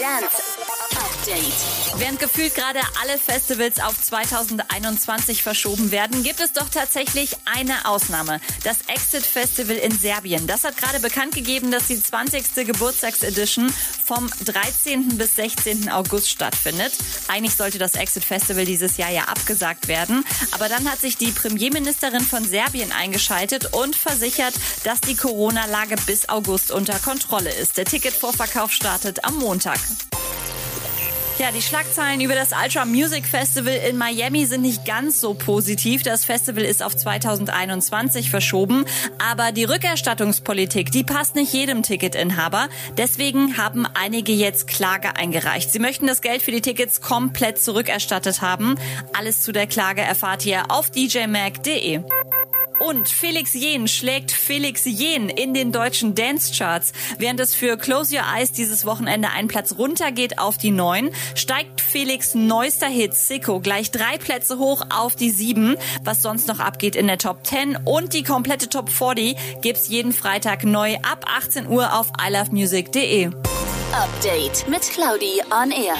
Dance Update. Während gefühlt gerade alle Festivals auf 2021 verschoben werden, gibt es doch tatsächlich eine Ausnahme. Das Exit Festival in Serbien. Das hat gerade bekannt gegeben, dass die 20. Geburtstagsedition vom 13. bis 16. August stattfindet. Eigentlich sollte das Exit Festival dieses Jahr ja abgesagt werden. Aber dann hat sich die Premierministerin von Serbien eingeschaltet und versichert, dass die Corona-Lage bis August unter Kontrolle ist. Der Ticketvorverkauf startet am Montag. Ja, die Schlagzeilen über das Ultra Music Festival in Miami sind nicht ganz so positiv. Das Festival ist auf 2021 verschoben, aber die Rückerstattungspolitik, die passt nicht jedem Ticketinhaber. Deswegen haben einige jetzt Klage eingereicht. Sie möchten das Geld für die Tickets komplett zurückerstattet haben. Alles zu der Klage erfahrt ihr auf djmag.de. Und Felix Jen schlägt Felix Jen in den deutschen Dance-Charts. Während es für Close Your Eyes dieses Wochenende einen Platz runtergeht auf die 9, steigt Felix neuester Hit Sicko gleich drei Plätze hoch auf die 7. Was sonst noch abgeht in der Top 10 und die komplette Top 40 gibt's jeden Freitag neu ab 18 Uhr auf ilovemusic.de. Update mit Claudi on Air.